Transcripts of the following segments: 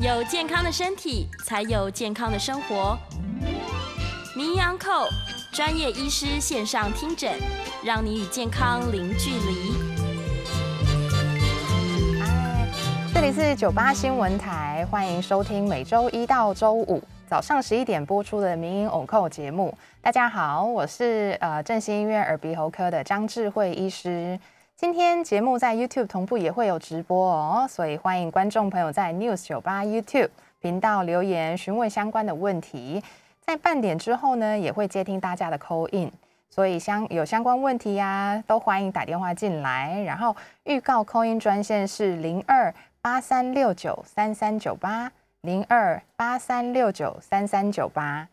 有健康的身体，才有健康的生活。名医安扣专业医师线上听诊，让你与健康零距离。这里是九八新闻台，欢迎收听每周一到周五早上十一点播出的名医偶扣节目。大家好，我是呃振兴医院耳鼻喉科的张智慧医师。今天节目在 YouTube 同步也会有直播哦，所以欢迎观众朋友在 News 九八 YouTube 频道留言询问相关的问题。在半点之后呢，也会接听大家的 call in，所以相有相关问题呀，都欢迎打电话进来。然后预告 call in 专线是零二八三六九三三九八零二八三六九三三九八。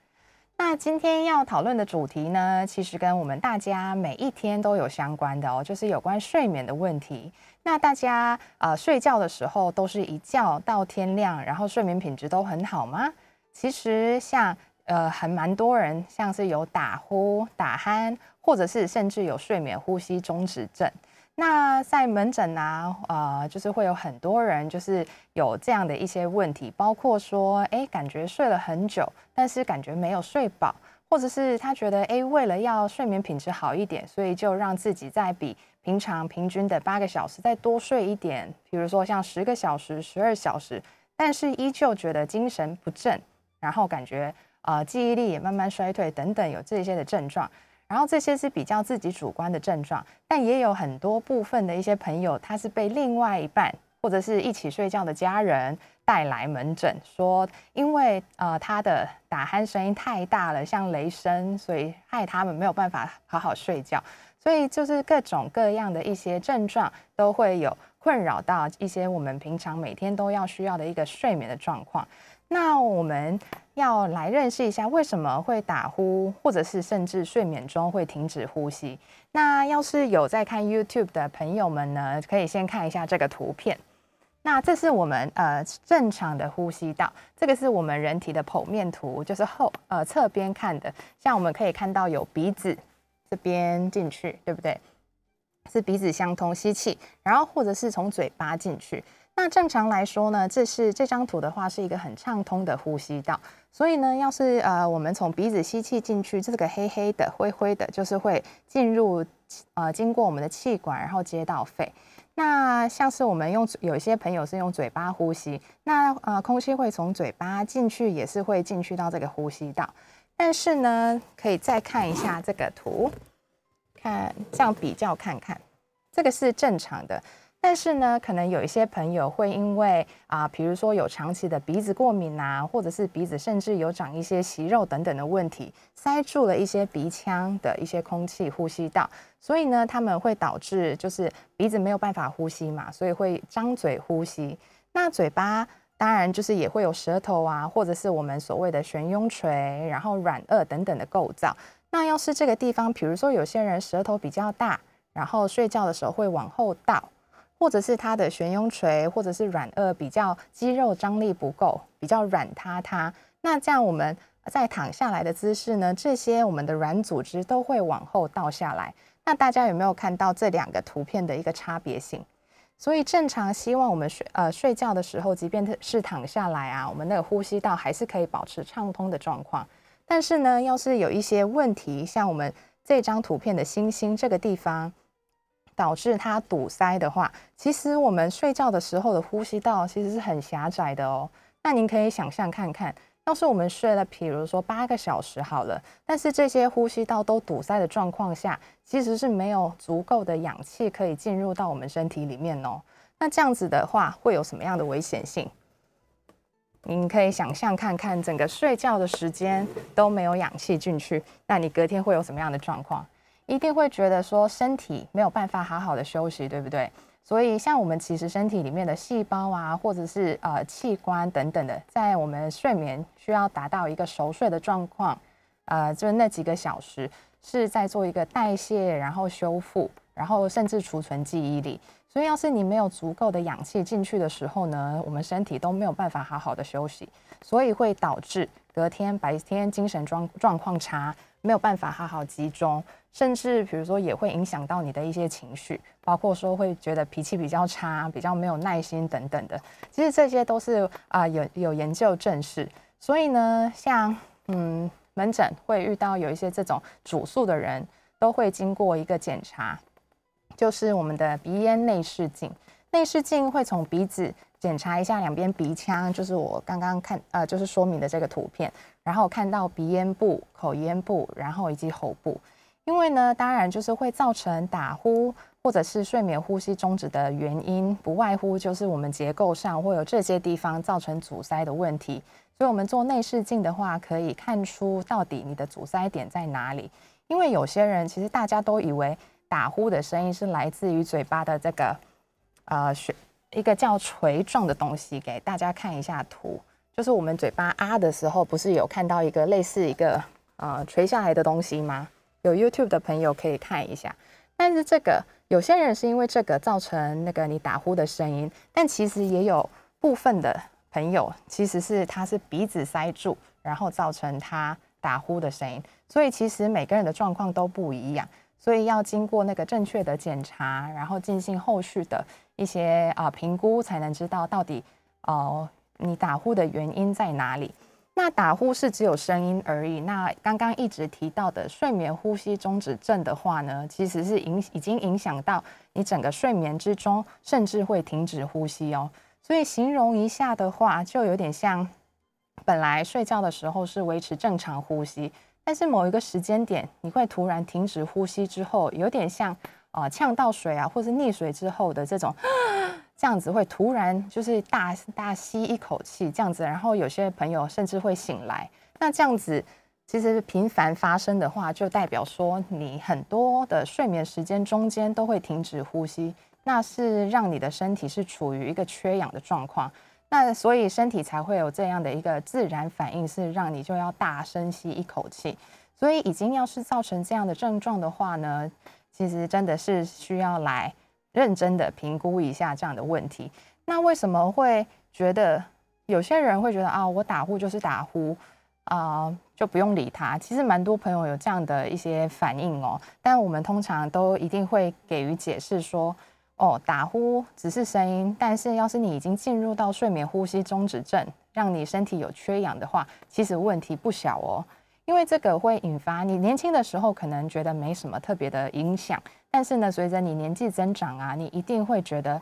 那今天要讨论的主题呢，其实跟我们大家每一天都有相关的哦，就是有关睡眠的问题。那大家呃睡觉的时候都是一觉到天亮，然后睡眠品质都很好吗？其实像呃很蛮多人，像是有打呼、打鼾，或者是甚至有睡眠呼吸中止症。那在门诊啊，呃，就是会有很多人就是有这样的一些问题，包括说，哎，感觉睡了很久，但是感觉没有睡饱，或者是他觉得，哎，为了要睡眠品质好一点，所以就让自己再比平常平均的八个小时再多睡一点，比如说像十个小时、十二小时，但是依旧觉得精神不振，然后感觉呃记忆力也慢慢衰退等等，有这些的症状。然后这些是比较自己主观的症状，但也有很多部分的一些朋友，他是被另外一半或者是一起睡觉的家人带来门诊，说因为呃他的打鼾声音太大了，像雷声，所以害他们没有办法好好睡觉。所以就是各种各样的一些症状都会有困扰到一些我们平常每天都要需要的一个睡眠的状况。那我们要来认识一下为什么会打呼，或者是甚至睡眠中会停止呼吸。那要是有在看 YouTube 的朋友们呢，可以先看一下这个图片。那这是我们呃正常的呼吸道，这个是我们人体的剖面图，就是后呃侧边看的。像我们可以看到有鼻子这边进去，对不对？是鼻子相通吸气，然后或者是从嘴巴进去。那正常来说呢，这是这张图的话是一个很畅通的呼吸道，所以呢，要是呃我们从鼻子吸气进去，这个黑黑的、灰灰的，就是会进入呃经过我们的气管，然后接到肺。那像是我们用有一些朋友是用嘴巴呼吸，那呃空气会从嘴巴进去，也是会进去到这个呼吸道。但是呢，可以再看一下这个图，看这样比较看看，这个是正常的。但是呢，可能有一些朋友会因为啊，比如说有长期的鼻子过敏啊，或者是鼻子甚至有长一些息肉等等的问题，塞住了一些鼻腔的一些空气呼吸道，所以呢，他们会导致就是鼻子没有办法呼吸嘛，所以会张嘴呼吸。那嘴巴当然就是也会有舌头啊，或者是我们所谓的悬雍垂，然后软腭等等的构造。那要是这个地方，比如说有些人舌头比较大，然后睡觉的时候会往后倒。或者是它的悬雍垂，或者是软腭比较肌肉张力不够，比较软塌塌。那这样我们在躺下来的姿势呢，这些我们的软组织都会往后倒下来。那大家有没有看到这两个图片的一个差别性？所以正常希望我们睡呃睡觉的时候，即便是躺下来啊，我们那个呼吸道还是可以保持畅通的状况。但是呢，要是有一些问题，像我们这张图片的星星这个地方。导致它堵塞的话，其实我们睡觉的时候的呼吸道其实是很狭窄的哦。那您可以想象看看，要是我们睡了，比如说八个小时好了，但是这些呼吸道都堵塞的状况下，其实是没有足够的氧气可以进入到我们身体里面哦。那这样子的话，会有什么样的危险性？您可以想象看看，整个睡觉的时间都没有氧气进去，那你隔天会有什么样的状况？一定会觉得说身体没有办法好好的休息，对不对？所以像我们其实身体里面的细胞啊，或者是呃器官等等的，在我们睡眠需要达到一个熟睡的状况，呃，就是那几个小时是在做一个代谢，然后修复，然后甚至储存记忆力。所以要是你没有足够的氧气进去的时候呢，我们身体都没有办法好好的休息，所以会导致隔天白天精神状状况差。没有办法好好集中，甚至比如说也会影响到你的一些情绪，包括说会觉得脾气比较差、比较没有耐心等等的。其实这些都是啊有有研究证实。所以呢，像嗯门诊会遇到有一些这种主诉的人，都会经过一个检查，就是我们的鼻咽内视镜。内视镜会从鼻子检查一下两边鼻腔，就是我刚刚看呃，就是说明的这个图片，然后看到鼻咽部、口咽部，然后以及喉部。因为呢，当然就是会造成打呼或者是睡眠呼吸中止的原因，不外乎就是我们结构上会有这些地方造成阻塞的问题。所以，我们做内视镜的话，可以看出到底你的阻塞点在哪里。因为有些人其实大家都以为打呼的声音是来自于嘴巴的这个。呃，血一个叫锤状的东西给大家看一下图，就是我们嘴巴啊的时候，不是有看到一个类似一个呃垂下来的东西吗？有 YouTube 的朋友可以看一下。但是这个有些人是因为这个造成那个你打呼的声音，但其实也有部分的朋友其实是他是鼻子塞住，然后造成他打呼的声音。所以其实每个人的状况都不一样，所以要经过那个正确的检查，然后进行后续的。一些啊评估才能知道到底哦你打呼的原因在哪里。那打呼是只有声音而已。那刚刚一直提到的睡眠呼吸中止症的话呢，其实是影已经影响到你整个睡眠之中，甚至会停止呼吸哦。所以形容一下的话，就有点像本来睡觉的时候是维持正常呼吸，但是某一个时间点你会突然停止呼吸之后，有点像。啊，呛到水啊，或是溺水之后的这种，这样子会突然就是大大吸一口气这样子，然后有些朋友甚至会醒来。那这样子其实频繁发生的话，就代表说你很多的睡眠时间中间都会停止呼吸，那是让你的身体是处于一个缺氧的状况。那所以身体才会有这样的一个自然反应，是让你就要大深吸一口气。所以已经要是造成这样的症状的话呢？其实真的是需要来认真的评估一下这样的问题。那为什么会觉得有些人会觉得啊，我打呼就是打呼啊，就不用理他？其实蛮多朋友有这样的一些反应哦。但我们通常都一定会给予解释说，哦，打呼只是声音，但是要是你已经进入到睡眠呼吸中止症，让你身体有缺氧的话，其实问题不小哦。因为这个会引发你年轻的时候可能觉得没什么特别的影响，但是呢，随着你年纪增长啊，你一定会觉得，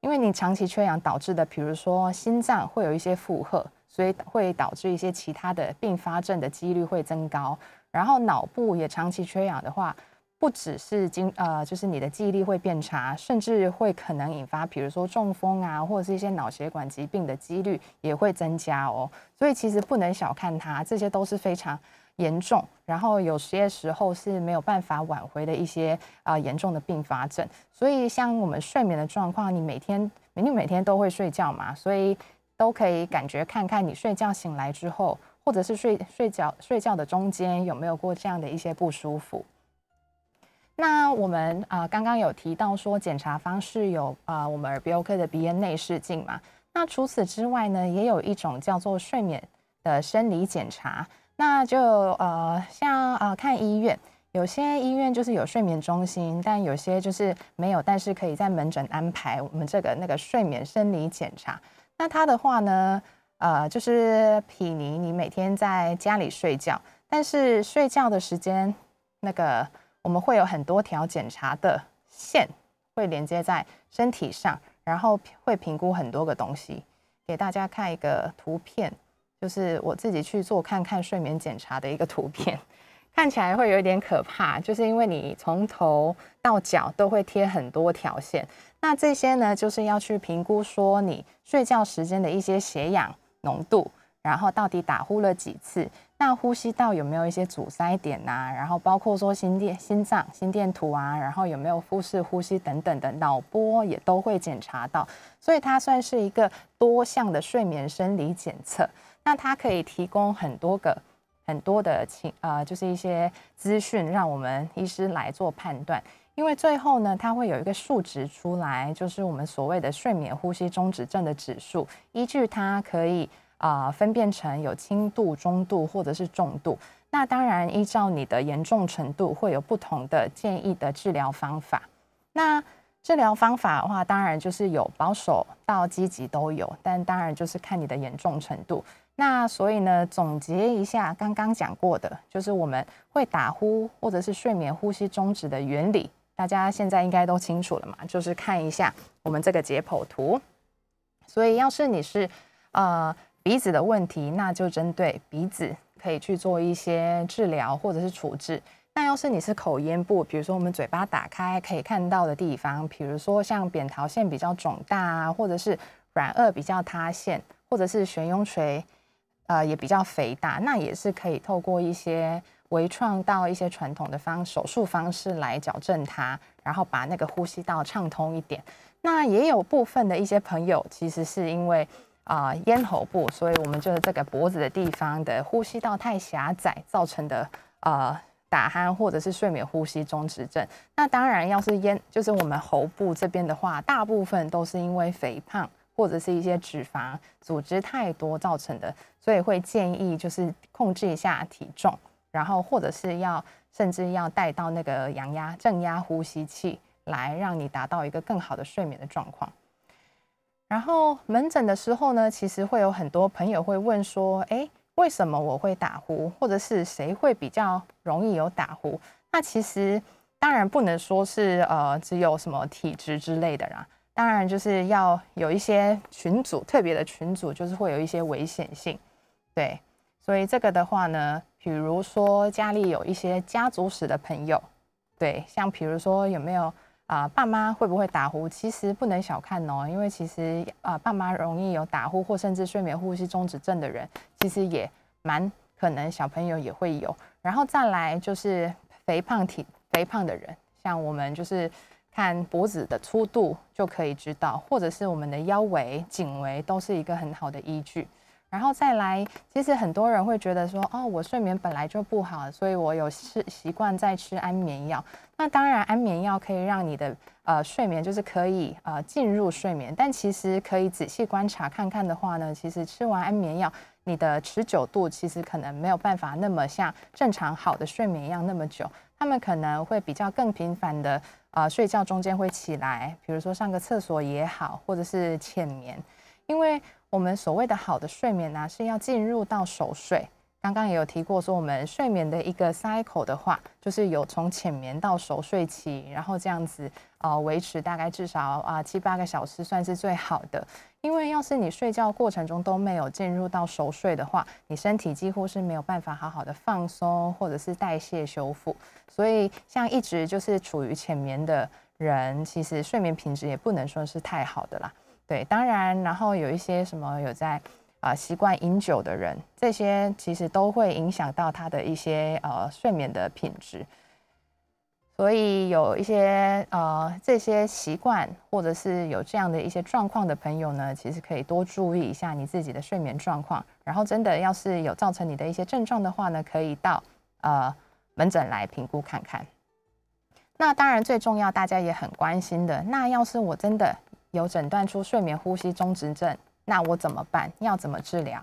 因为你长期缺氧导致的，比如说心脏会有一些负荷，所以会导致一些其他的并发症的几率会增高。然后脑部也长期缺氧的话，不只是经呃，就是你的记忆力会变差，甚至会可能引发，比如说中风啊，或者是一些脑血管疾病的几率也会增加哦。所以其实不能小看它，这些都是非常。严重，然后有些时候是没有办法挽回的一些啊严重的并发症。所以像我们睡眠的状况，你每天你每天都会睡觉嘛，所以都可以感觉看看你睡觉醒来之后，或者是睡睡觉睡觉的中间有没有过这样的一些不舒服。那我们啊刚刚有提到说检查方式有啊我们耳鼻喉科的鼻咽内视镜嘛，那除此之外呢，也有一种叫做睡眠的生理检查。那就呃，像呃看医院，有些医院就是有睡眠中心，但有些就是没有，但是可以在门诊安排我们这个那个睡眠生理检查。那它的话呢，呃，就是比你你每天在家里睡觉，但是睡觉的时间，那个我们会有很多条检查的线会连接在身体上，然后会评估很多个东西，给大家看一个图片。就是我自己去做看看睡眠检查的一个图片，看起来会有一点可怕，就是因为你从头到脚都会贴很多条线，那这些呢，就是要去评估说你睡觉时间的一些血氧浓度，然后到底打呼了几次，那呼吸道有没有一些阻塞点呐，然后包括说心电、心脏心电图啊，然后有没有腹式呼吸等等的脑波也都会检查到，所以它算是一个多项的睡眠生理检测。那它可以提供很多个、很多的情呃，就是一些资讯，让我们医师来做判断。因为最后呢，它会有一个数值出来，就是我们所谓的睡眠呼吸中止症的指数，依据它可以啊分辨成有轻度、中度或者是重度。那当然依照你的严重程度会有不同的建议的治疗方法。那治疗方法的话，当然就是有保守到积极都有，但当然就是看你的严重程度。那所以呢，总结一下刚刚讲过的，就是我们会打呼或者是睡眠呼吸终止的原理，大家现在应该都清楚了嘛？就是看一下我们这个解剖图。所以，要是你是呃鼻子的问题，那就针对鼻子可以去做一些治疗或者是处置。那要是你是口咽部，比如说我们嘴巴打开可以看到的地方，比如说像扁桃腺比较肿大啊，或者是软腭比较塌陷，或者是悬雍垂呃也比较肥大，那也是可以透过一些微创到一些传统的方手术方式来矫正它，然后把那个呼吸道畅通一点。那也有部分的一些朋友，其实是因为啊咽喉部，所以我们就是这个脖子的地方的呼吸道太狭窄造成的呃。打鼾或者是睡眠呼吸中止症，那当然要是咽，就是我们喉部这边的话，大部分都是因为肥胖或者是一些脂肪组织太多造成的，所以会建议就是控制一下体重，然后或者是要甚至要带到那个阳压正压呼吸器来让你达到一个更好的睡眠的状况。然后门诊的时候呢，其实会有很多朋友会问说，哎。为什么我会打呼，或者是谁会比较容易有打呼？那其实当然不能说是呃只有什么体质之类的啦，当然就是要有一些群组特别的群组，就是会有一些危险性。对，所以这个的话呢，比如说家里有一些家族史的朋友，对，像比如说有没有啊爸妈会不会打呼？其实不能小看哦，因为其实啊爸妈容易有打呼或甚至睡眠呼吸中止症的人，其实也。蛮可能小朋友也会有，然后再来就是肥胖体肥胖的人，像我们就是看脖子的粗度就可以知道，或者是我们的腰围、颈围都是一个很好的依据。然后再来，其实很多人会觉得说，哦，我睡眠本来就不好，所以我有吃习惯在吃安眠药。那当然，安眠药可以让你的呃睡眠就是可以呃进入睡眠，但其实可以仔细观察看看的话呢，其实吃完安眠药。你的持久度其实可能没有办法那么像正常好的睡眠一样那么久，他们可能会比较更频繁的啊睡觉中间会起来，比如说上个厕所也好，或者是浅眠，因为我们所谓的好的睡眠呢是要进入到熟睡。刚刚也有提过，说我们睡眠的一个 cycle 的话，就是有从浅眠到熟睡期，然后这样子呃维持大概至少啊七八个小时算是最好的。因为要是你睡觉过程中都没有进入到熟睡的话，你身体几乎是没有办法好好的放松或者是代谢修复。所以像一直就是处于浅眠的人，其实睡眠品质也不能说是太好的啦。对，当然，然后有一些什么有在。啊，习惯饮酒的人，这些其实都会影响到他的一些呃睡眠的品质。所以有一些呃这些习惯，或者是有这样的一些状况的朋友呢，其实可以多注意一下你自己的睡眠状况。然后真的要是有造成你的一些症状的话呢，可以到呃门诊来评估看看。那当然最重要，大家也很关心的，那要是我真的有诊断出睡眠呼吸中止症。那我怎么办？要怎么治疗？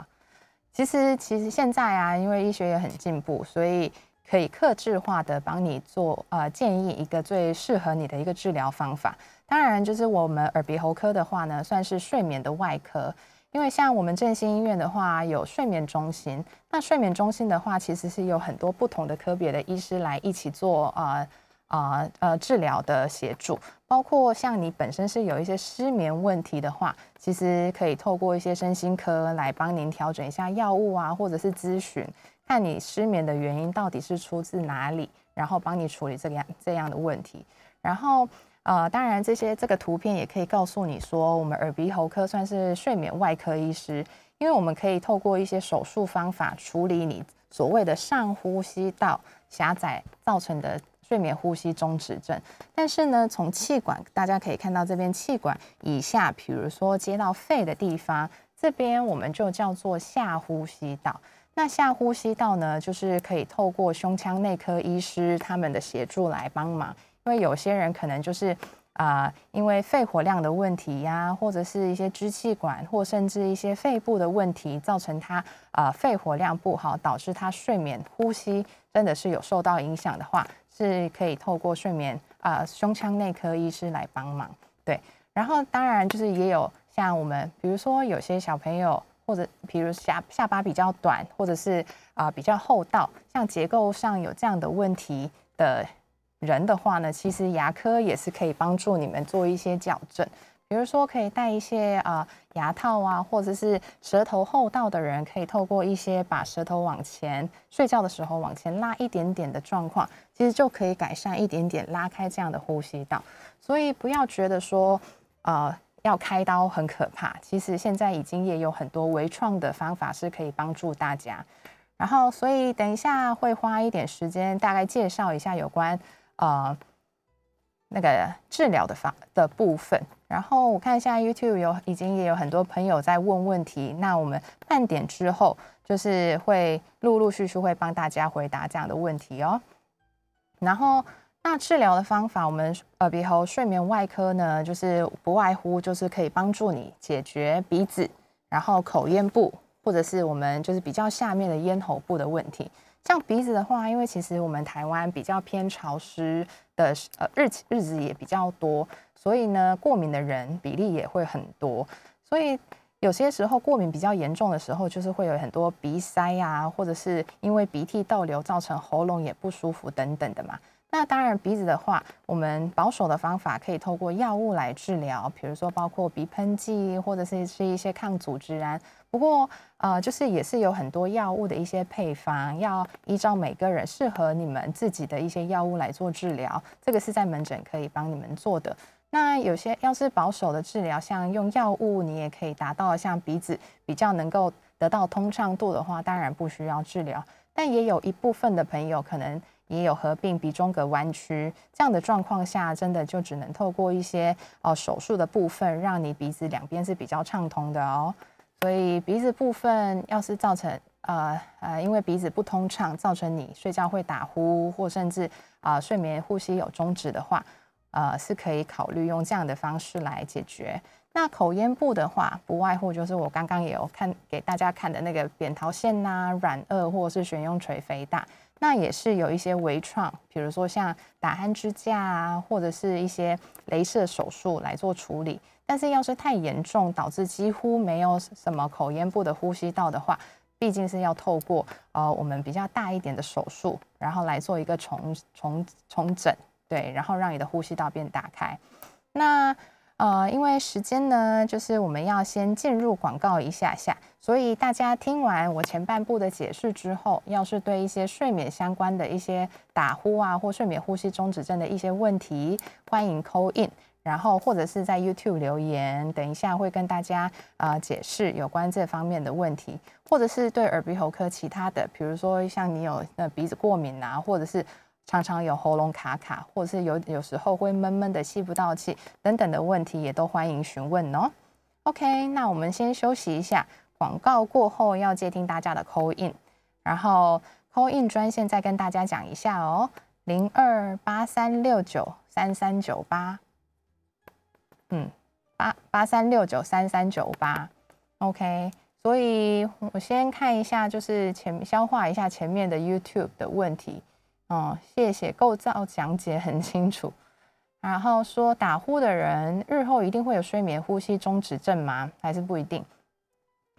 其实，其实现在啊，因为医学也很进步，所以可以克制化的帮你做呃建议一个最适合你的一个治疗方法。当然，就是我们耳鼻喉科的话呢，算是睡眠的外科。因为像我们振兴医院的话，有睡眠中心。那睡眠中心的话，其实是有很多不同的科别的医师来一起做啊。啊呃，治疗的协助，包括像你本身是有一些失眠问题的话，其实可以透过一些身心科来帮您调整一下药物啊，或者是咨询，看你失眠的原因到底是出自哪里，然后帮你处理这个样这样的问题。然后呃，当然这些这个图片也可以告诉你说，我们耳鼻喉科算是睡眠外科医师，因为我们可以透过一些手术方法处理你所谓的上呼吸道狭窄造成的。睡眠呼吸中止症，但是呢，从气管大家可以看到这边气管以下，比如说接到肺的地方，这边我们就叫做下呼吸道。那下呼吸道呢，就是可以透过胸腔内科医师他们的协助来帮忙，因为有些人可能就是啊，因为肺活量的问题呀，或者是一些支气管，或甚至一些肺部的问题，造成他啊肺活量不好，导致他睡眠呼吸真的是有受到影响的话，是可以透过睡眠啊胸腔内科医师来帮忙。对，然后当然就是也有像我们，比如说有些小朋友，或者比如下下巴比较短，或者是啊比较厚道，像结构上有这样的问题的。人的话呢，其实牙科也是可以帮助你们做一些矫正，比如说可以戴一些啊牙套啊，或者是舌头厚道的人可以透过一些把舌头往前睡觉的时候往前拉一点点的状况，其实就可以改善一点点拉开这样的呼吸道。所以不要觉得说呃要开刀很可怕，其实现在已经也有很多微创的方法是可以帮助大家。然后所以等一下会花一点时间大概介绍一下有关。呃，那个治疗的方的部分，然后我看一下 YouTube 有已经也有很多朋友在问问题，那我们半点之后就是会陆陆续续会帮大家回答这样的问题哦。然后那治疗的方法，我们耳鼻喉睡眠外科呢，就是不外乎就是可以帮助你解决鼻子，然后口咽部，或者是我们就是比较下面的咽喉部的问题。像鼻子的话，因为其实我们台湾比较偏潮湿的呃日日子也比较多，所以呢过敏的人比例也会很多。所以有些时候过敏比较严重的时候，就是会有很多鼻塞啊，或者是因为鼻涕倒流造成喉咙也不舒服等等的嘛。那当然鼻子的话，我们保守的方法可以透过药物来治疗，比如说包括鼻喷剂或者是是一些抗组织胺。不过，呃，就是也是有很多药物的一些配方，要依照每个人适合你们自己的一些药物来做治疗。这个是在门诊可以帮你们做的。那有些要是保守的治疗，像用药物，你也可以达到像鼻子比较能够得到通畅度的话，当然不需要治疗。但也有一部分的朋友可能也有合并鼻中隔弯曲这样的状况下，真的就只能透过一些哦手术的部分，让你鼻子两边是比较畅通的哦。所以鼻子部分要是造成呃呃，因为鼻子不通畅，造成你睡觉会打呼，或甚至啊睡眠呼吸有终止的话，呃是可以考虑用这样的方式来解决。那口咽部的话，不外乎就是我刚刚也有看给大家看的那个扁桃腺呐、软腭或者是悬雍垂肥大，那也是有一些微创，比如说像打鼾支架啊，或者是一些镭射手术来做处理。但是要是太严重，导致几乎没有什么口咽部的呼吸道的话，毕竟是要透过呃我们比较大一点的手术，然后来做一个重重重整，对，然后让你的呼吸道变打开。那呃因为时间呢，就是我们要先进入广告一下下，所以大家听完我前半部的解释之后，要是对一些睡眠相关的一些打呼啊或睡眠呼吸中止症的一些问题，欢迎 call in。然后或者是在 YouTube 留言，等一下会跟大家啊解释有关这方面的问题，或者是对耳鼻喉科其他的，比如说像你有那鼻子过敏啊，或者是常常有喉咙卡卡，或者是有有时候会闷闷的吸不到气等等的问题，也都欢迎询问哦。OK，那我们先休息一下，广告过后要接听大家的 Call In，然后 Call In 专线再跟大家讲一下哦，零二八三六九三三九八。嗯，八八三六九三三九八，OK。所以我先看一下，就是前消化一下前面的 YouTube 的问题。哦，谢谢构造讲解很清楚。然后说打呼的人日后一定会有睡眠呼吸中止症吗？还是不一定？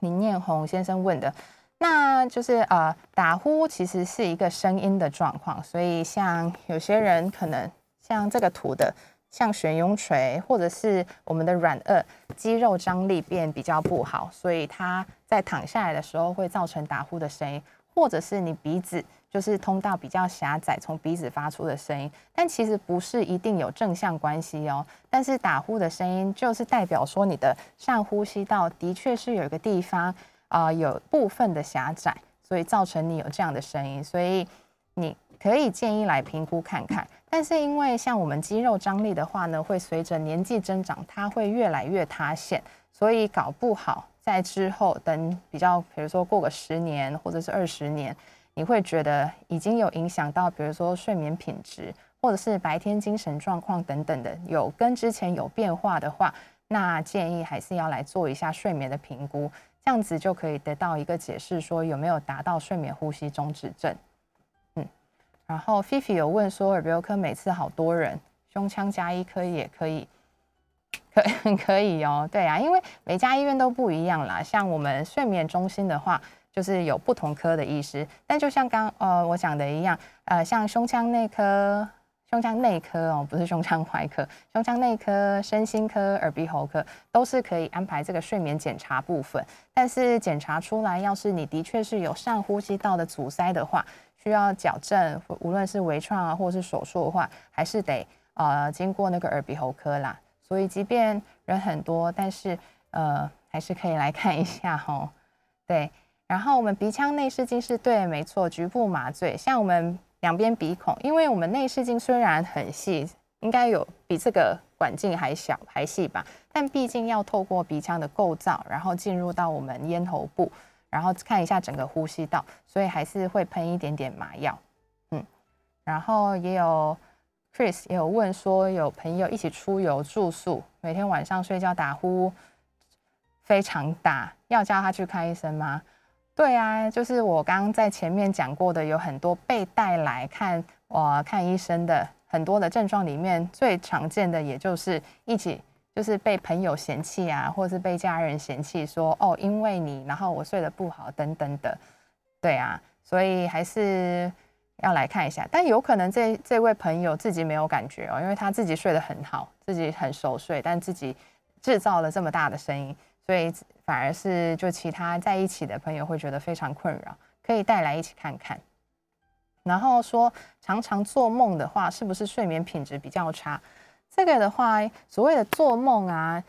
林念红先生问的，那就是呃，打呼其实是一个声音的状况，所以像有些人可能像这个图的。像悬雍垂或者是我们的软腭肌肉张力变比较不好，所以它在躺下来的时候会造成打呼的声音，或者是你鼻子就是通道比较狭窄，从鼻子发出的声音。但其实不是一定有正向关系哦。但是打呼的声音就是代表说你的上呼吸道的确是有一个地方啊有部分的狭窄，所以造成你有这样的声音。所以你可以建议来评估看看。但是因为像我们肌肉张力的话呢，会随着年纪增长，它会越来越塌陷，所以搞不好在之后等比较，比如说过个十年或者是二十年，你会觉得已经有影响到，比如说睡眠品质，或者是白天精神状况等等的有跟之前有变化的话，那建议还是要来做一下睡眠的评估，这样子就可以得到一个解释，说有没有达到睡眠呼吸中止症。嗯，然后菲菲有问说耳鼻喉科每次好多人，胸腔加医科也可以，可 可以哦，对啊，因为每家医院都不一样啦，像我们睡眠中心的话。就是有不同科的医师，但就像刚呃我讲的一样，呃像胸腔内科、胸腔内科哦，不是胸腔外科，胸腔内科、身心科、耳鼻喉科都是可以安排这个睡眠检查部分。但是检查出来，要是你的确是有上呼吸道的阻塞的话，需要矫正，无论是微创啊或是手术的话，还是得呃经过那个耳鼻喉科啦。所以即便人很多，但是呃还是可以来看一下哦。对。然后我们鼻腔内视镜是对，没错，局部麻醉。像我们两边鼻孔，因为我们内视镜虽然很细，应该有比这个管径还小还细吧，但毕竟要透过鼻腔的构造，然后进入到我们咽喉部，然后看一下整个呼吸道，所以还是会喷一点点麻药。嗯，然后也有 Chris 也有问说，有朋友一起出游住宿，每天晚上睡觉打呼非常大，要叫他去看医生吗？对啊，就是我刚刚在前面讲过的，有很多被带来看我看医生的很多的症状里面，最常见的也就是一起就是被朋友嫌弃啊，或是被家人嫌弃，说哦，因为你，然后我睡得不好等等的。对啊，所以还是要来看一下，但有可能这这位朋友自己没有感觉哦，因为他自己睡得很好，自己很熟睡，但自己制造了这么大的声音。所以反而是就其他在一起的朋友会觉得非常困扰，可以带来一起看看。然后说常常做梦的话，是不是睡眠品质比较差？这个的话，所谓的做梦啊，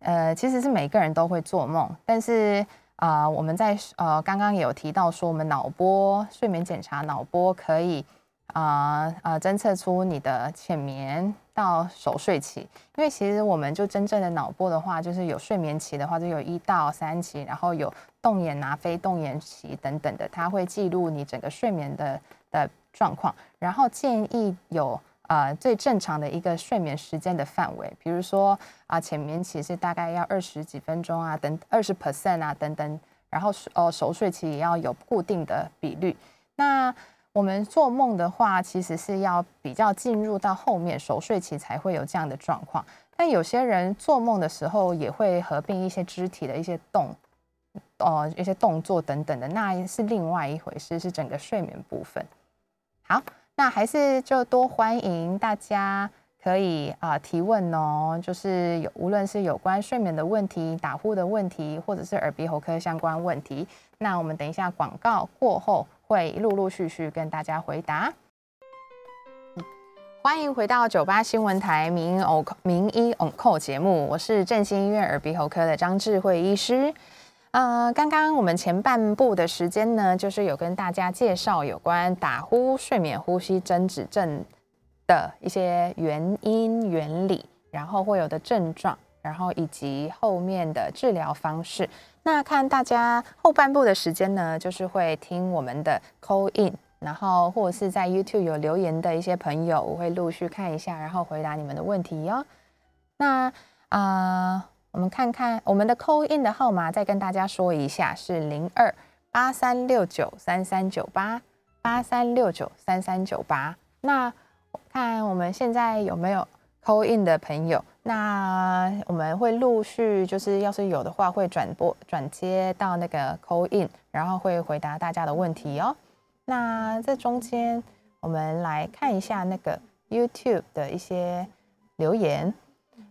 呃，其实是每个人都会做梦，但是啊，我们在呃刚刚有提到说，我们脑波睡眠检查脑波可以。啊啊！侦测出你的浅眠到熟睡期，因为其实我们就真正的脑波的话，就是有睡眠期的话，就有一到三期，然后有动眼啊、非动眼期等等的，它会记录你整个睡眠的的状况，然后建议有啊最正常的一个睡眠时间的范围，比如说啊浅眠期是大概要二十几分钟啊，等二十 percent 啊等等，然后呃熟睡期也要有固定的比率，那。我们做梦的话，其实是要比较进入到后面熟睡期才会有这样的状况。但有些人做梦的时候也会合并一些肢体的一些动，呃，一些动作等等的，那是另外一回事，是整个睡眠部分。好，那还是就多欢迎大家可以啊提问哦，就是有无论是有关睡眠的问题、打呼的问题，或者是耳鼻喉科相关问题，那我们等一下广告过后。会陆陆续续跟大家回答。欢迎回到九八新闻台名医偶名医偶扣节目，我是振兴医院耳鼻喉科的张智慧医师。呃，刚刚我们前半部的时间呢，就是有跟大家介绍有关打呼、睡眠呼吸增止症的一些原因、原理，然后会有的症状，然后以及后面的治疗方式。那看大家后半部的时间呢，就是会听我们的 call in，然后或者是在 YouTube 有留言的一些朋友，我会陆续看一下，然后回答你们的问题哟。那啊，我们看看我们的 call in 的号码，再跟大家说一下，是零二八三六九三三九八八三六九三三九八。那看我们现在有没有 call in 的朋友。那我们会陆续，就是要是有的话，会转播转接到那个 call in，然后会回答大家的问题哦。那这中间，我们来看一下那个 YouTube 的一些留言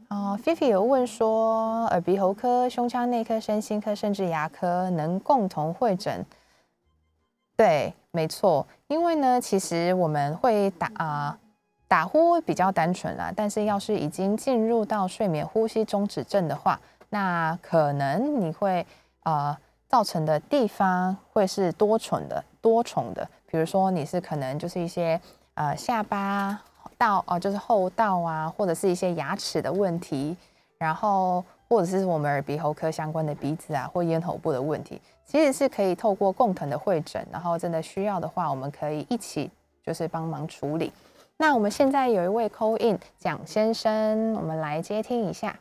啊。菲菲有问说，耳鼻喉科、胸腔内科、身心科，甚至牙科能共同会诊？对，没错，因为呢，其实我们会打啊。打呼比较单纯啦，但是要是已经进入到睡眠呼吸中止症的话，那可能你会呃造成的地方会是多重的多重的，比如说你是可能就是一些呃下巴道哦，就是后道啊，或者是一些牙齿的问题，然后或者是我们耳鼻喉科相关的鼻子啊或咽喉部的问题，其实是可以透过共同的会诊，然后真的需要的话，我们可以一起就是帮忙处理。那我们现在有一位 call in 蒋先生，我们来接听一下。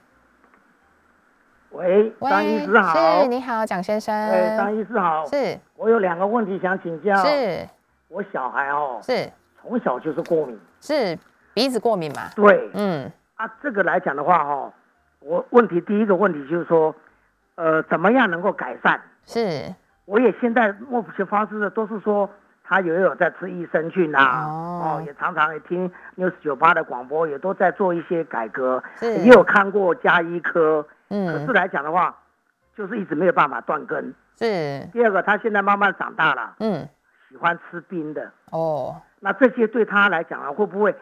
喂，张医师好，是，你好，蒋先生。哎，张医师好，是。我有两个问题想请教。是。我小孩哦，是，从小就是过敏，是鼻子过敏嘛？对，嗯。啊，这个来讲的话哈，我问题第一个问题就是说，呃，怎么样能够改善？是。我也现在目前发生的都是说。他也有在吃益生菌啊，哦，也常常也听 news 九八的广播，也都在做一些改革，也有看过加医科，嗯，可是来讲的话，就是一直没有办法断根。是。第二个，他现在慢慢长大了，嗯，喜欢吃冰的，哦，那这些对他来讲啊，会不会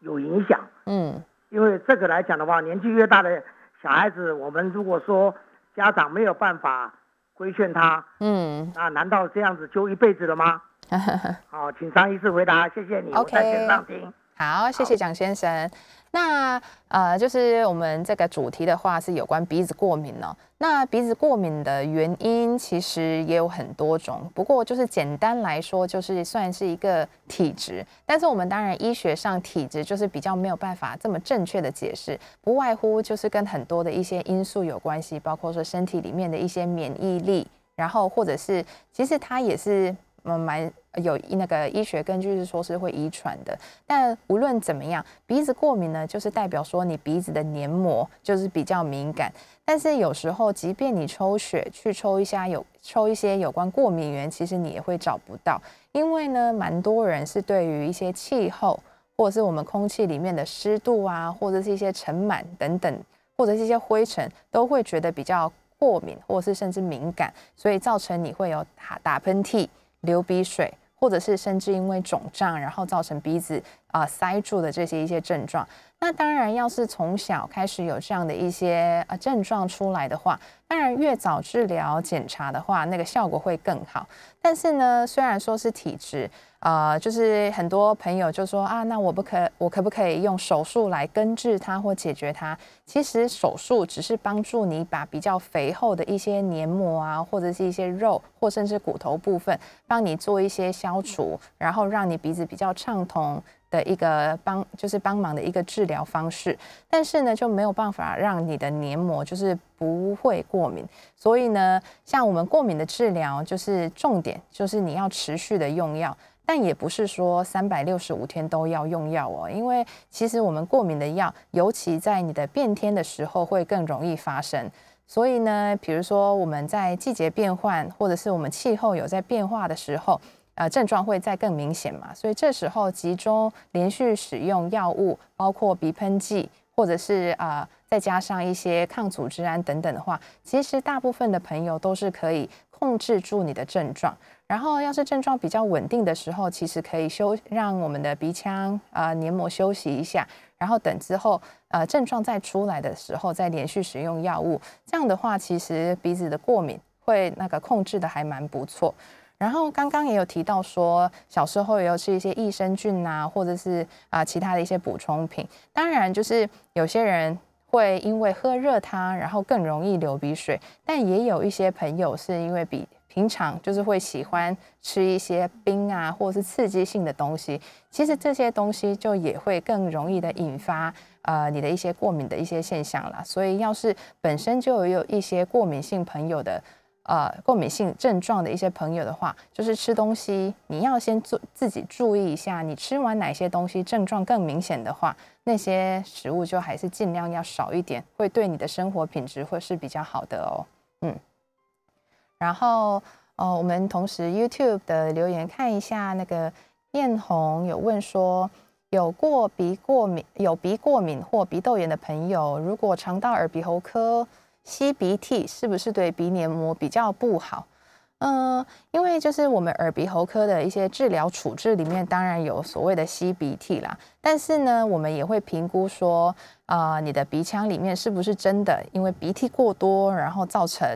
有影响？嗯，因为这个来讲的话，年纪越大的小孩子，我们如果说家长没有办法规劝他，嗯，那难道这样子就一辈子了吗？好，请张医师回答，谢谢你。OK，上听。好，谢谢蒋先生。那呃，就是我们这个主题的话是有关鼻子过敏哦。那鼻子过敏的原因其实也有很多种，不过就是简单来说，就是算是一个体质。但是我们当然医学上体质就是比较没有办法这么正确的解释，不外乎就是跟很多的一些因素有关系，包括说身体里面的一些免疫力，然后或者是其实它也是。嗯，蛮有那个医学根据是说是会遗传的，但无论怎么样，鼻子过敏呢，就是代表说你鼻子的黏膜就是比较敏感。但是有时候，即便你抽血去抽一下有抽一些有关过敏源，其实你也会找不到，因为呢，蛮多人是对于一些气候或者是我们空气里面的湿度啊，或者是一些尘螨等等，或者是一些灰尘，都会觉得比较过敏，或者是甚至敏感，所以造成你会有打打喷嚏。流鼻水，或者是甚至因为肿胀，然后造成鼻子啊塞住的这些一些症状。那当然，要是从小开始有这样的一些呃症状出来的话，当然越早治疗检查的话，那个效果会更好。但是呢，虽然说是体质。呃，就是很多朋友就说啊，那我不可，我可不可以用手术来根治它或解决它？其实手术只是帮助你把比较肥厚的一些黏膜啊，或者是一些肉，或甚至骨头部分，帮你做一些消除，然后让你鼻子比较畅通的一个帮，就是帮忙的一个治疗方式。但是呢，就没有办法让你的黏膜就是不会过敏。所以呢，像我们过敏的治疗，就是重点就是你要持续的用药。但也不是说三百六十五天都要用药哦，因为其实我们过敏的药，尤其在你的变天的时候会更容易发生。所以呢，比如说我们在季节变换，或者是我们气候有在变化的时候，呃，症状会再更明显嘛。所以这时候集中连续使用药物，包括鼻喷剂，或者是啊，再加上一些抗组织胺等等的话，其实大部分的朋友都是可以控制住你的症状。然后，要是症状比较稳定的时候，其实可以休让我们的鼻腔啊黏膜休息一下，然后等之后呃症状再出来的时候，再连续使用药物。这样的话，其实鼻子的过敏会那个控制的还蛮不错。然后刚刚也有提到说，小时候也有吃一些益生菌啊，或者是啊其他的一些补充品。当然，就是有些人会因为喝热汤，然后更容易流鼻水，但也有一些朋友是因为比平常就是会喜欢吃一些冰啊，或者是刺激性的东西，其实这些东西就也会更容易的引发呃你的一些过敏的一些现象啦。所以要是本身就有一些过敏性朋友的呃过敏性症状的一些朋友的话，就是吃东西你要先做自己注意一下，你吃完哪些东西症状更明显的话，那些食物就还是尽量要少一点，会对你的生活品质会是比较好的哦。嗯。然后，呃，我们同时 YouTube 的留言看一下，那个艳红有问说，有过鼻过敏、有鼻过敏或鼻窦炎的朋友，如果常到耳鼻喉科吸鼻涕，是不是对鼻黏膜比较不好？嗯，因为就是我们耳鼻喉科的一些治疗处置里面，当然有所谓的吸鼻涕啦，但是呢，我们也会评估说，啊，你的鼻腔里面是不是真的因为鼻涕过多，然后造成。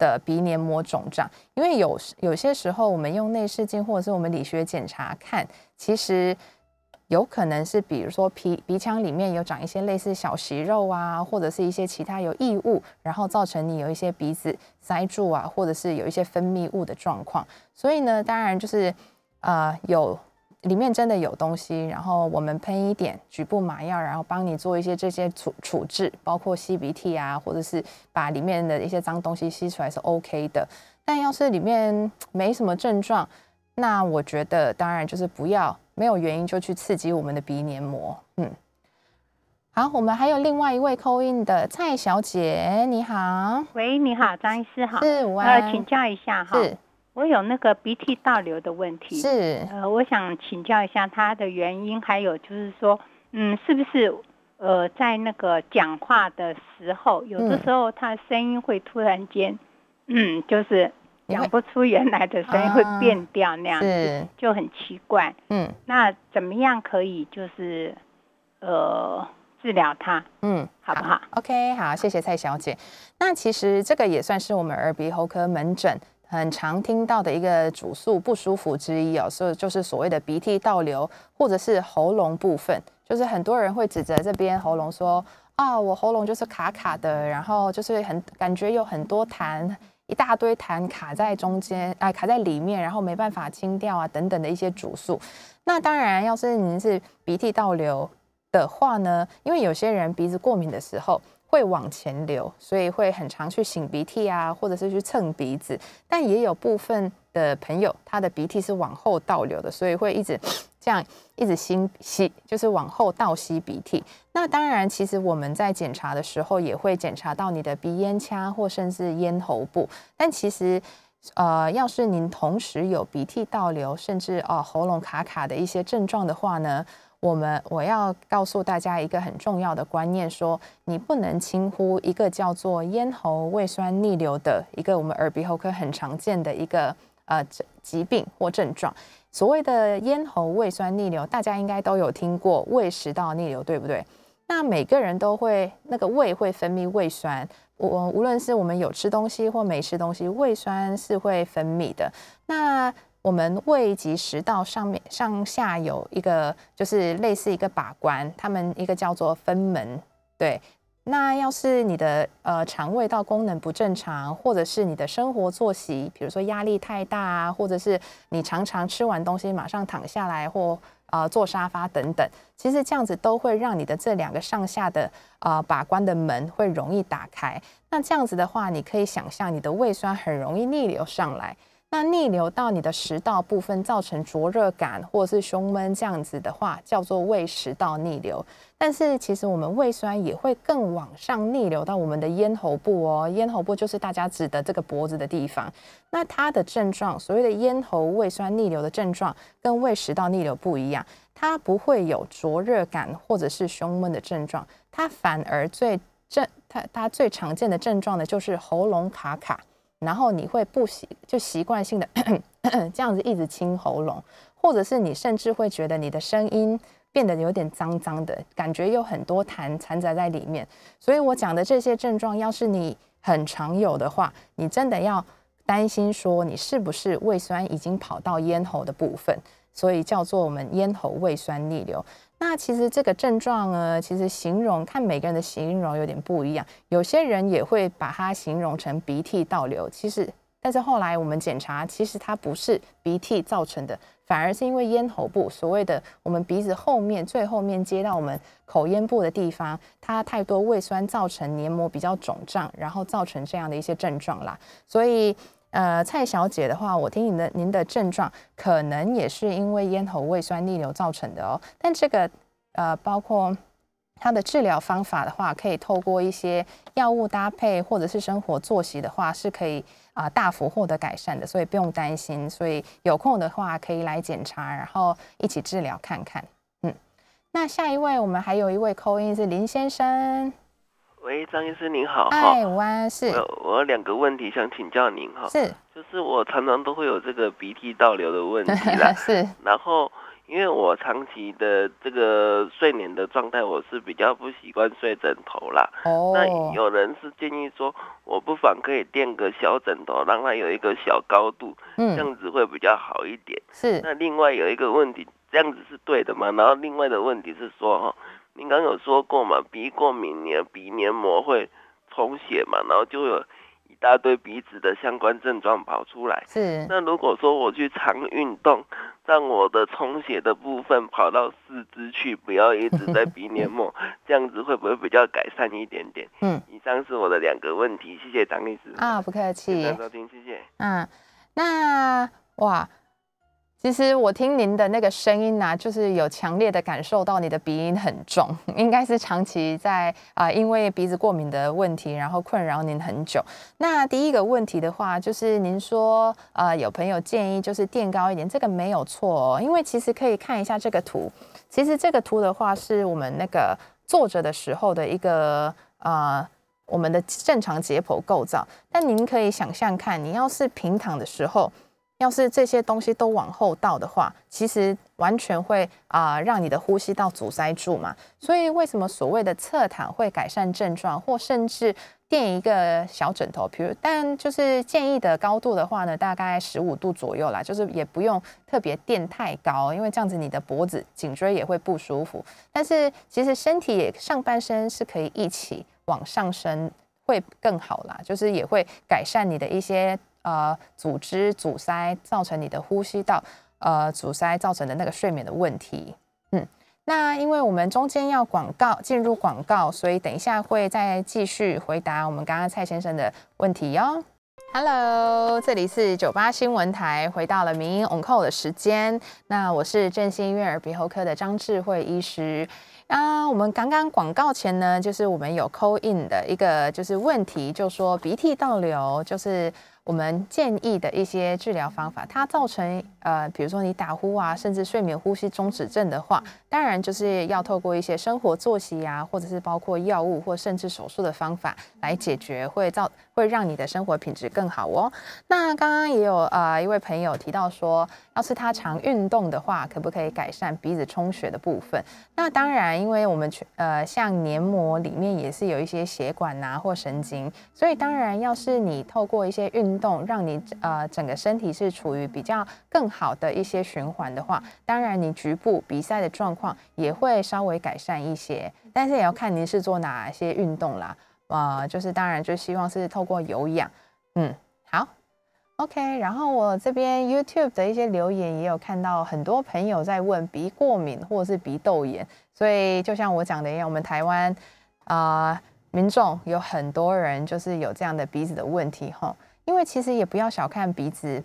的鼻黏膜肿胀，因为有有些时候我们用内视镜或者是我们理学检查看，其实有可能是比如说鼻鼻腔里面有长一些类似小息肉啊，或者是一些其他有异物，然后造成你有一些鼻子塞住啊，或者是有一些分泌物的状况。所以呢，当然就是呃有里面真的有东西，然后我们喷一点局部麻药，然后帮你做一些这些处处置，包括吸鼻涕啊，或者是把里面的一些脏东西吸出来是 OK 的。但要是里面没什么症状，那我觉得当然就是不要没有原因就去刺激我们的鼻黏膜。嗯，好，我们还有另外一位扣印的蔡小姐，你好，喂，你好，张医师好，是，呃，请教一下哈，是。我有那个鼻涕倒流的问题，是。呃，我想请教一下它的原因，还有就是说，嗯，是不是呃，在那个讲话的时候，有的时候他声音会突然间，嗯，就是讲不出原来的声音，会变调那样子，就很奇怪。嗯，那怎么样可以就是呃治疗它？嗯，好不好？OK，好，谢谢蔡小姐。那其实这个也算是我们耳鼻喉科门诊。很常听到的一个主诉不舒服之一哦，所以就是所谓的鼻涕倒流，或者是喉咙部分，就是很多人会指责这边喉咙说，啊，我喉咙就是卡卡的，然后就是很感觉有很多痰，一大堆痰卡在中间，哎，卡在里面，然后没办法清掉啊，等等的一些主诉。那当然，要是您是鼻涕倒流的话呢，因为有些人鼻子过敏的时候。会往前流，所以会很常去擤鼻涕啊，或者是去蹭鼻子。但也有部分的朋友，他的鼻涕是往后倒流的，所以会一直这样一直吸吸，就是往后倒吸鼻涕。那当然，其实我们在检查的时候也会检查到你的鼻咽腔或甚至咽喉部。但其实，呃，要是您同时有鼻涕倒流，甚至哦喉咙卡卡的一些症状的话呢？我们我要告诉大家一个很重要的观念，说你不能轻忽一个叫做咽喉胃酸逆流的一个我们耳鼻喉科很常见的一个呃疾病或症状。所谓的咽喉胃酸逆流，大家应该都有听过胃食道逆流，对不对？那每个人都会那个胃会分泌胃酸，我无论是我们有吃东西或没吃东西，胃酸是会分泌的。那我们胃及食道上面上下有一个，就是类似一个把关，他们一个叫做分门。对，那要是你的呃肠胃道功能不正常，或者是你的生活作息，比如说压力太大啊，或者是你常常吃完东西马上躺下来或呃坐沙发等等，其实这样子都会让你的这两个上下的呃把关的门会容易打开。那这样子的话，你可以想象你的胃酸很容易逆流上来。那逆流到你的食道部分，造成灼热感或者是胸闷这样子的话，叫做胃食道逆流。但是其实我们胃酸也会更往上逆流到我们的咽喉部哦，咽喉部就是大家指的这个脖子的地方。那它的症状，所谓的咽喉胃酸逆流的症状，跟胃食道逆流不一样，它不会有灼热感或者是胸闷的症状，它反而最症它它最常见的症状呢，就是喉咙卡卡。然后你会不习就习惯性的 这样子一直清喉咙，或者是你甚至会觉得你的声音变得有点脏脏的感觉，有很多痰掺杂在里面。所以我讲的这些症状，要是你很常有的话，你真的要担心说你是不是胃酸已经跑到咽喉的部分，所以叫做我们咽喉胃酸逆流。那其实这个症状呢，其实形容看每个人的形容有点不一样，有些人也会把它形容成鼻涕倒流。其实，但是后来我们检查，其实它不是鼻涕造成的，反而是因为咽喉部所谓的我们鼻子后面最后面接到我们口咽部的地方，它太多胃酸造成黏膜比较肿胀，然后造成这样的一些症状啦。所以。呃，蔡小姐的话，我听您的您的症状可能也是因为咽喉胃酸逆流造成的哦。但这个呃，包括它的治疗方法的话，可以透过一些药物搭配或者是生活作息的话，是可以啊大幅获得改善的，所以不用担心。所以有空的话可以来检查，然后一起治疗看看。嗯，那下一位我们还有一位扣音是林先生。喂，张医师您好，嗨，午安，是，我有两个问题想请教您哈，是，就是我常常都会有这个鼻涕倒流的问题啦，是，然后因为我长期的这个睡眠的状态，我是比较不习惯睡枕头啦，哦，那有人是建议说，我不妨可以垫个小枕头，让它有一个小高度，嗯，这样子会比较好一点，是，那另外有一个问题，这样子是对的吗？然后另外的问题是说哈。您刚有说过嘛，鼻过敏，你的鼻黏膜会充血嘛，然后就有一大堆鼻子的相关症状跑出来。是。那如果说我去常运动，让我的充血的部分跑到四肢去，不要一直在鼻黏膜，这样子会不会比较改善一点点？嗯。以上是我的两个问题，谢谢张律师。啊，不客气。收听，谢谢。嗯，那哇。其实我听您的那个声音呢，就是有强烈的感受到你的鼻音很重，应该是长期在啊，因为鼻子过敏的问题，然后困扰您很久。那第一个问题的话，就是您说呃，有朋友建议就是垫高一点，这个没有错，哦，因为其实可以看一下这个图，其实这个图的话是我们那个坐着的时候的一个呃，我们的正常解剖构造。但您可以想象看，你要是平躺的时候。要是这些东西都往后倒的话，其实完全会啊让你的呼吸道阻塞住嘛。所以为什么所谓的侧躺会改善症状，或甚至垫一个小枕头，比如但就是建议的高度的话呢，大概十五度左右啦，就是也不用特别垫太高，因为这样子你的脖子、颈椎也会不舒服。但是其实身体也上半身是可以一起往上升，会更好啦，就是也会改善你的一些。呃，组织阻塞造成你的呼吸道呃阻塞造成的那个睡眠的问题，嗯，那因为我们中间要广告进入广告，所以等一下会再继续回答我们刚刚蔡先生的问题哟。Hello，这里是九八新闻台，回到了民营 on call 的时间，那我是振兴医院耳鼻喉科的张智慧医师。啊，我们刚刚广告前呢，就是我们有 call in 的一个就是问题，就说鼻涕倒流，就是我们建议的一些治疗方法，它造成呃，比如说你打呼啊，甚至睡眠呼吸中止症的话，当然就是要透过一些生活作息啊，或者是包括药物或甚至手术的方法来解决，会造会让你的生活品质更好哦。那刚刚也有呃一位朋友提到说，要是他常运动的话，可不可以改善鼻子充血的部分？那当然。因为我们全呃，像黏膜里面也是有一些血管呐或神经，所以当然要是你透过一些运动，让你呃整个身体是处于比较更好的一些循环的话，当然你局部鼻塞的状况也会稍微改善一些。但是也要看您是做哪些运动啦，呃，就是当然就希望是透过有氧，嗯，好。OK，然后我这边 YouTube 的一些留言也有看到很多朋友在问鼻过敏或者是鼻窦炎，所以就像我讲的一样，我们台湾啊民众有很多人就是有这样的鼻子的问题哈，因为其实也不要小看鼻子。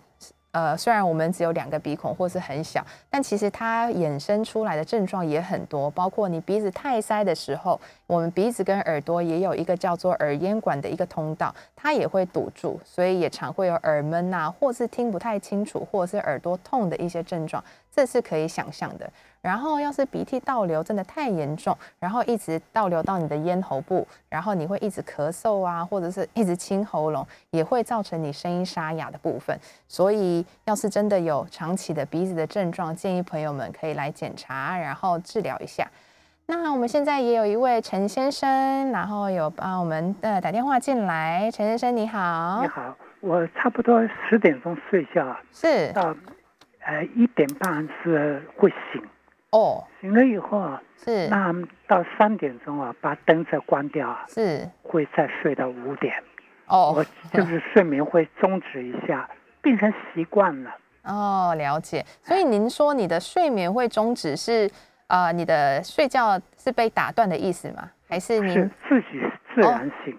呃，虽然我们只有两个鼻孔或是很小，但其实它衍生出来的症状也很多，包括你鼻子太塞的时候，我们鼻子跟耳朵也有一个叫做耳咽管的一个通道，它也会堵住，所以也常会有耳闷呐，或是听不太清楚，或是耳朵痛的一些症状，这是可以想象的。然后，要是鼻涕倒流真的太严重，然后一直倒流到你的咽喉部，然后你会一直咳嗽啊，或者是一直清喉咙，也会造成你声音沙哑的部分。所以，要是真的有长期的鼻子的症状，建议朋友们可以来检查，然后治疗一下。那我们现在也有一位陈先生，然后有帮我们呃打电话进来。陈先生你好，你好，我差不多十点钟睡觉，是到呃一点半是会醒。哦，醒了以后啊，是那到三点钟啊，把灯再关掉啊，是会再睡到五点。哦，我就是睡眠会终止一下，变成习惯了。哦，了解。所以您说你的睡眠会终止是呃，你的睡觉是被打断的意思吗？还是你自己自然醒？哦，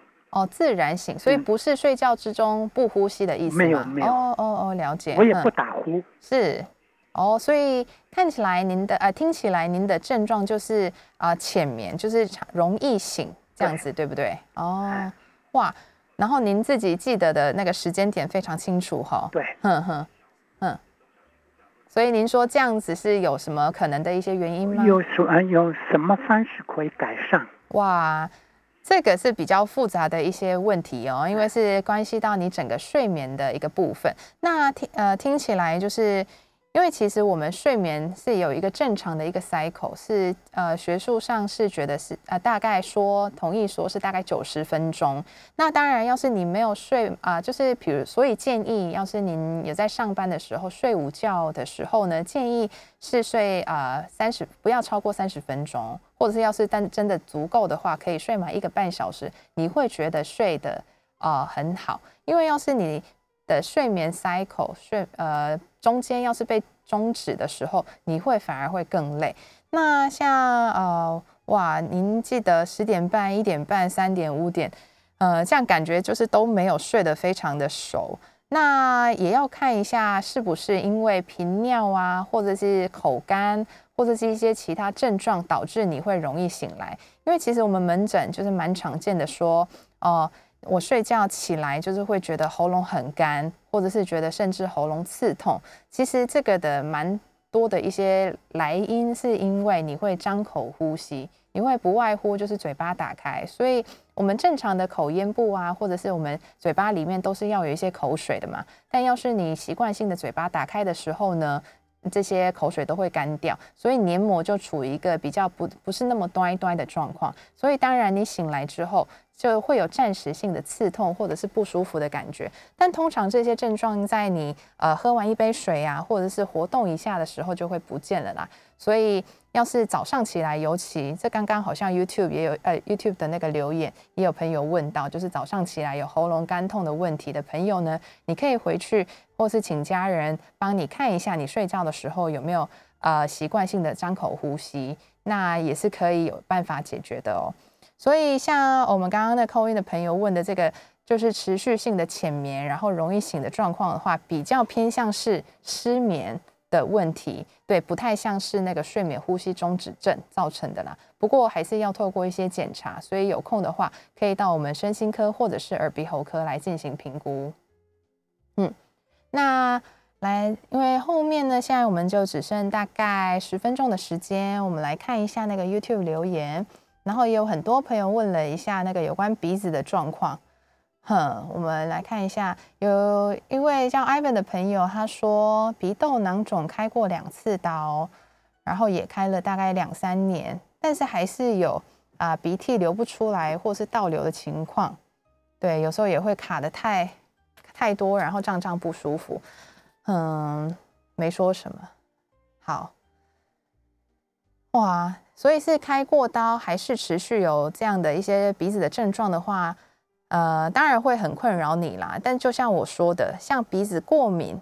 自然醒，所以不是睡觉之中不呼吸的意思吗？没有，没有。哦哦哦，了解。我也不打呼。是。哦，所以看起来您的呃，听起来您的症状就是啊浅眠，就是容易醒这样子，对不对？哦，哇，然后您自己记得的那个时间点非常清楚哈。对，哼哼，嗯。所以您说这样子是有什么可能的一些原因吗？有什么有什么方式可以改善？哇，这个是比较复杂的一些问题哦，因为是关系到你整个睡眠的一个部分。那听呃听起来就是。因为其实我们睡眠是有一个正常的一个 cycle，是呃学术上是觉得是呃大概说同意说是大概九十分钟。那当然，要是你没有睡啊，就是比如所以建议，要是您有在上班的时候睡午觉的时候呢，建议是睡啊三十不要超过三十分钟，或者是要是但真的足够的话，可以睡满一个半小时，你会觉得睡的呃很好，因为要是你的睡眠 cycle 睡呃中间要是被终止的时候，你会反而会更累。那像呃哇，您记得十点半、一点半、三点、五点，呃，这样感觉就是都没有睡得非常的熟。那也要看一下是不是因为频尿啊，或者是口干，或者是一些其他症状导致你会容易醒来。因为其实我们门诊就是蛮常见的，说哦，我睡觉起来就是会觉得喉咙很干，或者是觉得甚至喉咙刺痛。其实这个的蛮多的一些来因，是因为你会张口呼吸。因为不外乎就是嘴巴打开，所以我们正常的口咽部啊，或者是我们嘴巴里面都是要有一些口水的嘛。但要是你习惯性的嘴巴打开的时候呢，这些口水都会干掉，所以黏膜就处于一个比较不不是那么端端的状况。所以当然你醒来之后就会有暂时性的刺痛或者是不舒服的感觉，但通常这些症状在你呃喝完一杯水啊，或者是活动一下的时候就会不见了啦。所以。要是早上起来，尤其这刚刚好像 YouTube 也有呃 YouTube 的那个留言，也有朋友问到，就是早上起来有喉咙干痛的问题的朋友呢，你可以回去或是请家人帮你看一下，你睡觉的时候有没有呃习惯性的张口呼吸，那也是可以有办法解决的哦。所以像我们刚刚那扣音的朋友问的这个，就是持续性的浅眠，然后容易醒的状况的话，比较偏向是失眠。的问题，对，不太像是那个睡眠呼吸中止症造成的啦。不过还是要透过一些检查，所以有空的话可以到我们身心科或者是耳鼻喉科来进行评估。嗯，那来，因为后面呢，现在我们就只剩大概十分钟的时间，我们来看一下那个 YouTube 留言，然后也有很多朋友问了一下那个有关鼻子的状况。哼，我们来看一下，有一位叫 Ivan 的朋友，他说鼻窦囊肿开过两次刀，然后也开了大概两三年，但是还是有啊鼻涕流不出来或是倒流的情况。对，有时候也会卡的太太多，然后胀胀不舒服。嗯，没说什么。好，哇，所以是开过刀，还是持续有这样的一些鼻子的症状的话？呃，当然会很困扰你啦。但就像我说的，像鼻子过敏，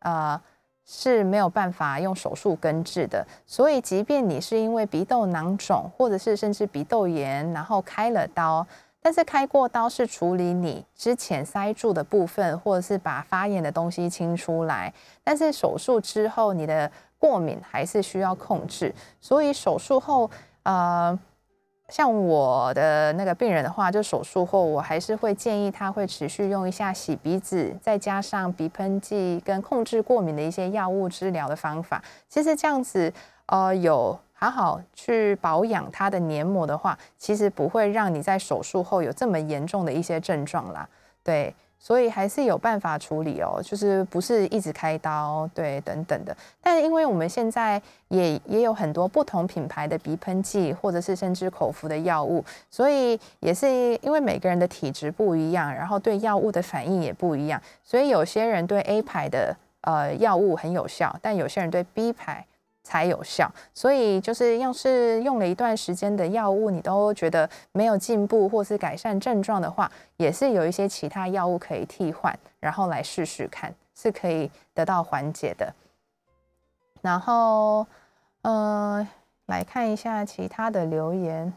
呃，是没有办法用手术根治的。所以，即便你是因为鼻窦囊肿，或者是甚至鼻窦炎，然后开了刀，但是开过刀是处理你之前塞住的部分，或者是把发炎的东西清出来。但是手术之后，你的过敏还是需要控制。所以手术后，呃。像我的那个病人的话，就手术后，我还是会建议他会持续用一下洗鼻子，再加上鼻喷剂跟控制过敏的一些药物治疗的方法。其实这样子，呃，有好好去保养他的黏膜的话，其实不会让你在手术后有这么严重的一些症状啦。对。所以还是有办法处理哦，就是不是一直开刀，对，等等的。但因为我们现在也也有很多不同品牌的鼻喷剂，或者是甚至口服的药物，所以也是因为每个人的体质不一样，然后对药物的反应也不一样，所以有些人对 A 牌的呃药物很有效，但有些人对 B 牌。才有效，所以就是要是用了一段时间的药物，你都觉得没有进步或是改善症状的话，也是有一些其他药物可以替换，然后来试试看，是可以得到缓解的。然后，呃，来看一下其他的留言。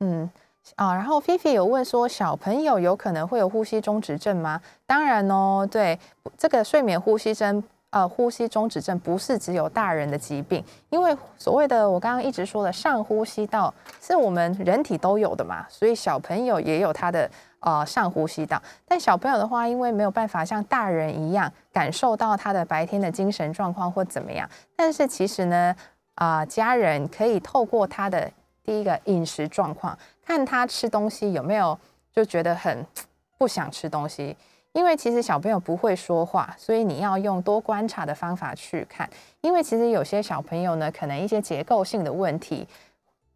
嗯，啊，然后菲菲有问说，小朋友有可能会有呼吸中止症吗？当然哦，对，这个睡眠呼吸症。呃，呼吸中止症不是只有大人的疾病，因为所谓的我刚刚一直说的上呼吸道是我们人体都有的嘛，所以小朋友也有他的呃上呼吸道。但小朋友的话，因为没有办法像大人一样感受到他的白天的精神状况或怎么样，但是其实呢，啊，家人可以透过他的第一个饮食状况，看他吃东西有没有就觉得很 不想吃东西。因为其实小朋友不会说话，所以你要用多观察的方法去看。因为其实有些小朋友呢，可能一些结构性的问题，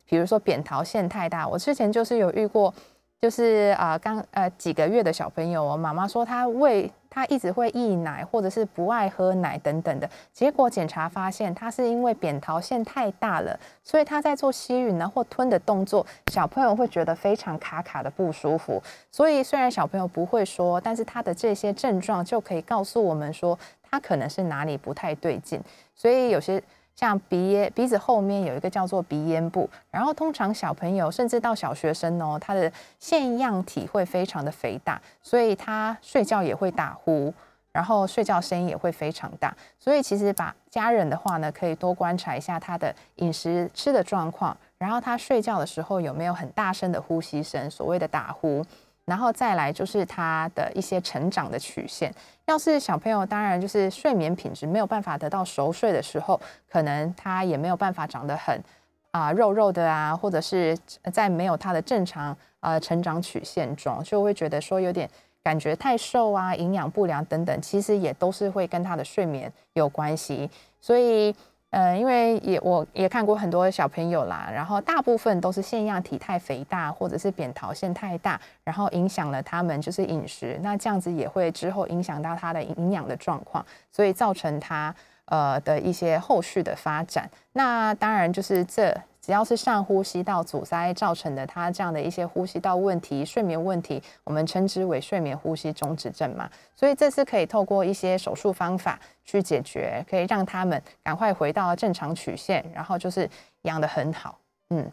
比如说扁桃腺太大。我之前就是有遇过，就是啊刚呃几个月的小朋友，我妈妈说他胃他一直会溢奶，或者是不爱喝奶等等的。结果检查发现，他是因为扁桃腺太大了，所以他在做吸吮呢或吞的动作，小朋友会觉得非常卡卡的不舒服。所以虽然小朋友不会说，但是他的这些症状就可以告诉我们说，他可能是哪里不太对劲。所以有些。像鼻咽鼻子后面有一个叫做鼻咽部，然后通常小朋友甚至到小学生哦，他的腺样体会非常的肥大，所以他睡觉也会打呼，然后睡觉声音也会非常大。所以其实把家人的话呢，可以多观察一下他的饮食吃的状况，然后他睡觉的时候有没有很大声的呼吸声，所谓的打呼。然后再来就是他的一些成长的曲线。要是小朋友，当然就是睡眠品质没有办法得到熟睡的时候，可能他也没有办法长得很啊肉肉的啊，或者是在没有他的正常呃成长曲线中，就会觉得说有点感觉太瘦啊，营养不良等等，其实也都是会跟他的睡眠有关系，所以。嗯，因为也我也看过很多小朋友啦，然后大部分都是腺样体太肥大，或者是扁桃腺太大，然后影响了他们就是饮食，那这样子也会之后影响到他的营养的状况，所以造成他呃的一些后续的发展。那当然就是这。只要是上呼吸道阻塞造成的，他这样的一些呼吸道问题、睡眠问题，我们称之为睡眠呼吸中止症嘛。所以这次可以透过一些手术方法去解决，可以让他们赶快回到正常曲线，然后就是养的很好。嗯，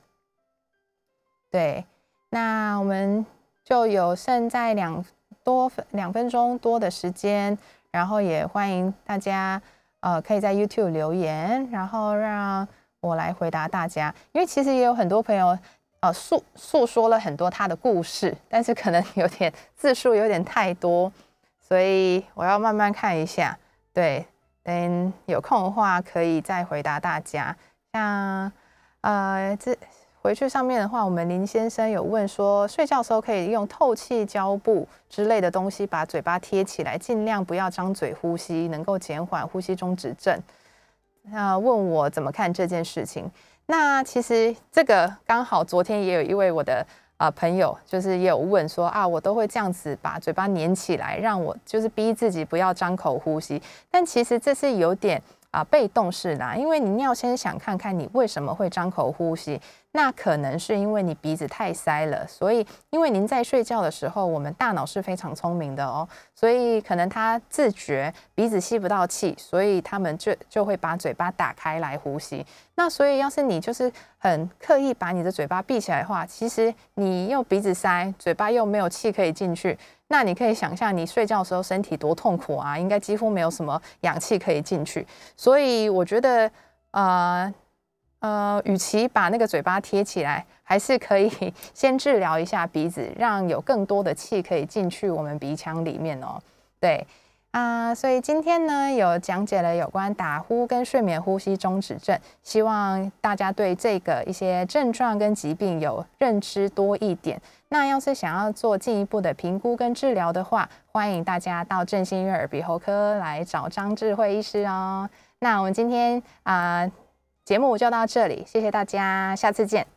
对。那我们就有剩在两多两分钟多的时间，然后也欢迎大家呃可以在 YouTube 留言，然后让。我来回答大家，因为其实也有很多朋友，呃，诉诉说了很多他的故事，但是可能有点字数有点太多，所以我要慢慢看一下。对，等有空的话可以再回答大家。像呃，这回去上面的话，我们林先生有问说，睡觉时候可以用透气胶布之类的东西把嘴巴贴起来，尽量不要张嘴呼吸，能够减缓呼吸中止症。那问我怎么看这件事情？那其实这个刚好昨天也有一位我的啊朋友，就是也有问说啊，我都会这样子把嘴巴粘起来，让我就是逼自己不要张口呼吸。但其实这是有点啊被动式啦，因为你要先想看看你为什么会张口呼吸。那可能是因为你鼻子太塞了，所以因为您在睡觉的时候，我们大脑是非常聪明的哦，所以可能他自觉鼻子吸不到气，所以他们就就会把嘴巴打开来呼吸。那所以要是你就是很刻意把你的嘴巴闭起来的话，其实你用鼻子塞，嘴巴又没有气可以进去，那你可以想象你睡觉的时候身体多痛苦啊，应该几乎没有什么氧气可以进去。所以我觉得，呃。呃，与其把那个嘴巴贴起来，还是可以先治疗一下鼻子，让有更多的气可以进去我们鼻腔里面哦。对啊，所以今天呢，有讲解了有关打呼跟睡眠呼吸中止症，希望大家对这个一些症状跟疾病有认知多一点。那要是想要做进一步的评估跟治疗的话，欢迎大家到振兴院耳鼻喉科来找张智慧医师哦。那我们今天啊。节目就到这里，谢谢大家，下次见。